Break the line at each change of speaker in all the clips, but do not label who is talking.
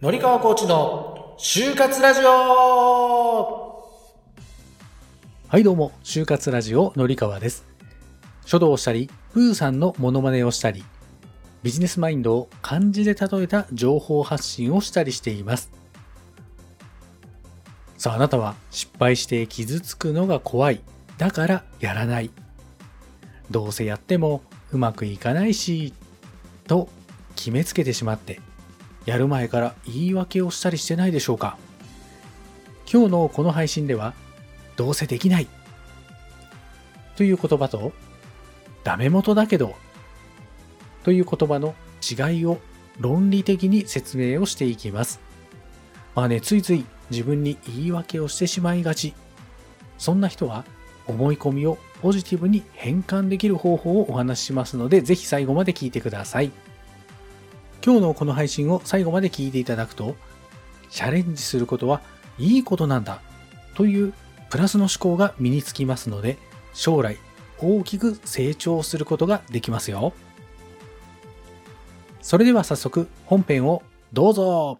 のりかわコーチの就活ラジオ
はいどうも、就活ラジオのりかわです。書道をしたり、プーさんのモノマネをしたり、ビジネスマインドを漢字で例えた情報発信をしたりしています。さあ、あなたは失敗して傷つくのが怖い。だからやらない。どうせやってもうまくいかないし、と決めつけてしまって、やる前から言い訳をしたりしてないでしょうか今日のこの配信では、どうせできないという言葉と、ダメ元だけどという言葉の違いを論理的に説明をしていきます。まあね、ついつい自分に言い訳をしてしまいがち。そんな人は思い込みをポジティブに変換できる方法をお話ししますので、ぜひ最後まで聞いてください。今日のこの配信を最後まで聞いていただくと、チャレンジすることはいいことなんだというプラスの思考が身につきますので、将来大きく成長することができますよ。それでは早速本編をどうぞ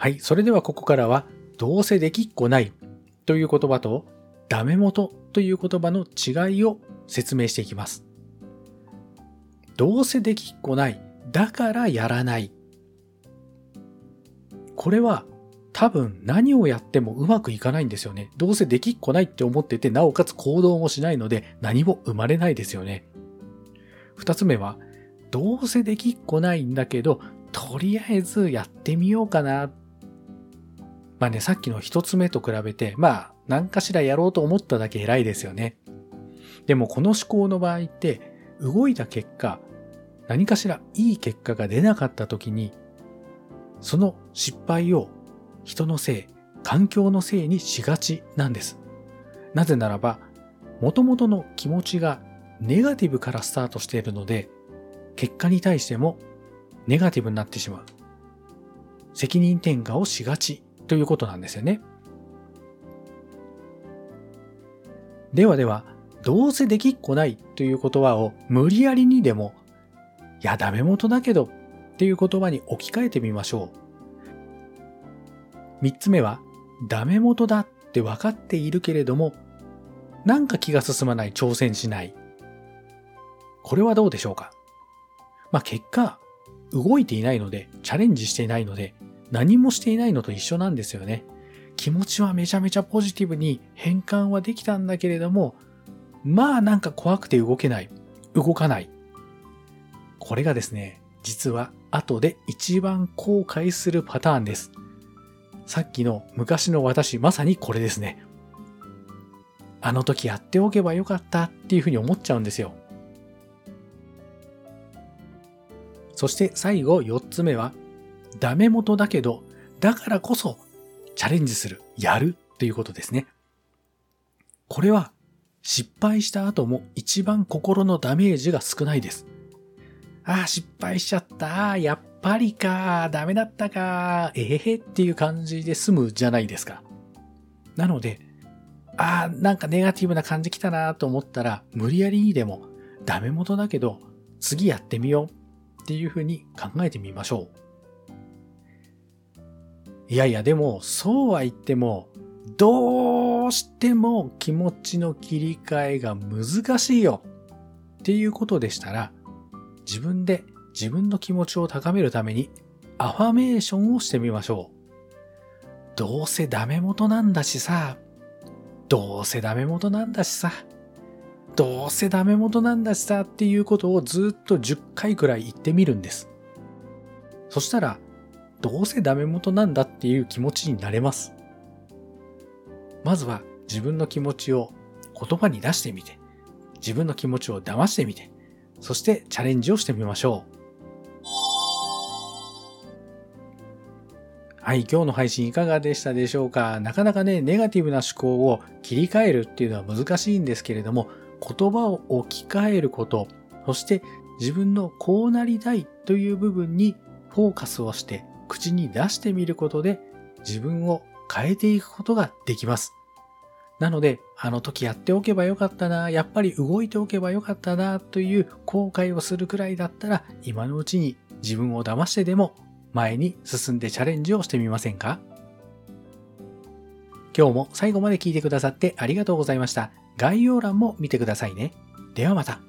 はい、それではここからは、どうせできっこないという言葉と、ダメ元という言葉の違いを説明していきます。どうせできっこない、だからやらない。これは多分何をやってもうまくいかないんですよね。どうせできっこないって思ってて、なおかつ行動もしないので何も生まれないですよね。二つ目は、どうせできっこないんだけど、とりあえずやってみようかな。まあね、さっきの一つ目と比べて、まあ、何かしらやろうと思っただけ偉いですよね。でもこの思考の場合って、動いた結果、何かしらいい結果が出なかった時に、その失敗を人のせい、環境のせいにしがちなんです。なぜならば、元々の気持ちがネガティブからスタートしているので、結果に対してもネガティブになってしまう。責任転嫁をしがちということなんですよね。ではでは、どうせできっこないという言葉を無理やりにでも、いや、ダメ元だけどっていう言葉に置き換えてみましょう。三つ目は、ダメ元だって分かっているけれども、なんか気が進まない、挑戦しない。これはどうでしょうか？まあ、結果、動いていないので、チャレンジしていないので、何もしていないのと一緒なんですよね。気持ちはめちゃめちゃポジティブに変換はできたんだけれども、まあなんか怖くて動けない。動かない。これがですね、実は後で一番後悔するパターンです。さっきの昔の私、まさにこれですね。あの時やっておけばよかったっていうふうに思っちゃうんですよ。そして最後4つ目は、ダメ元だけど、だからこそチャレンジする、やるっていうことですね。これは失敗した後も一番心のダメージが少ないです。ああ、失敗しちゃった。やっぱりか。ダメだったか。えへへっていう感じで済むじゃないですか。なので、ああ、なんかネガティブな感じきたなと思ったら、無理やりにでもダメ元だけど、次やってみようっていうふうに考えてみましょう。いやいや、でも、そうは言っても、どうしても気持ちの切り替えが難しいよっていうことでしたら、自分で自分の気持ちを高めるためにアファメーションをしてみましょう。どうせダメ元なんだしさ、どうせダメ元なんだしさ、どうせダメ元なんだしさっていうことをずっと10回くらい言ってみるんです。そしたら、どうせダメ元なんだっていう気持ちになれます。まずは自分の気持ちを言葉に出してみて、自分の気持ちを騙してみて、そしてチャレンジをしてみましょう。はい、今日の配信いかがでしたでしょうか？なかなかね、ネガティブな思考を切り替えるっていうのは難しいんですけれども、言葉を置き換えること、そして自分のこうなりたいという部分にフォーカスをして口に出してみることで自分を変えていくことができます。なので、あの時やっておけばよかったな、やっぱり動いておけばよかったな、という後悔をするくらいだったら、今のうちに自分を騙してでも前に進んでチャレンジをしてみませんか？今日も最後まで聞いてくださってありがとうございました。概要欄も見てくださいね。ではまた。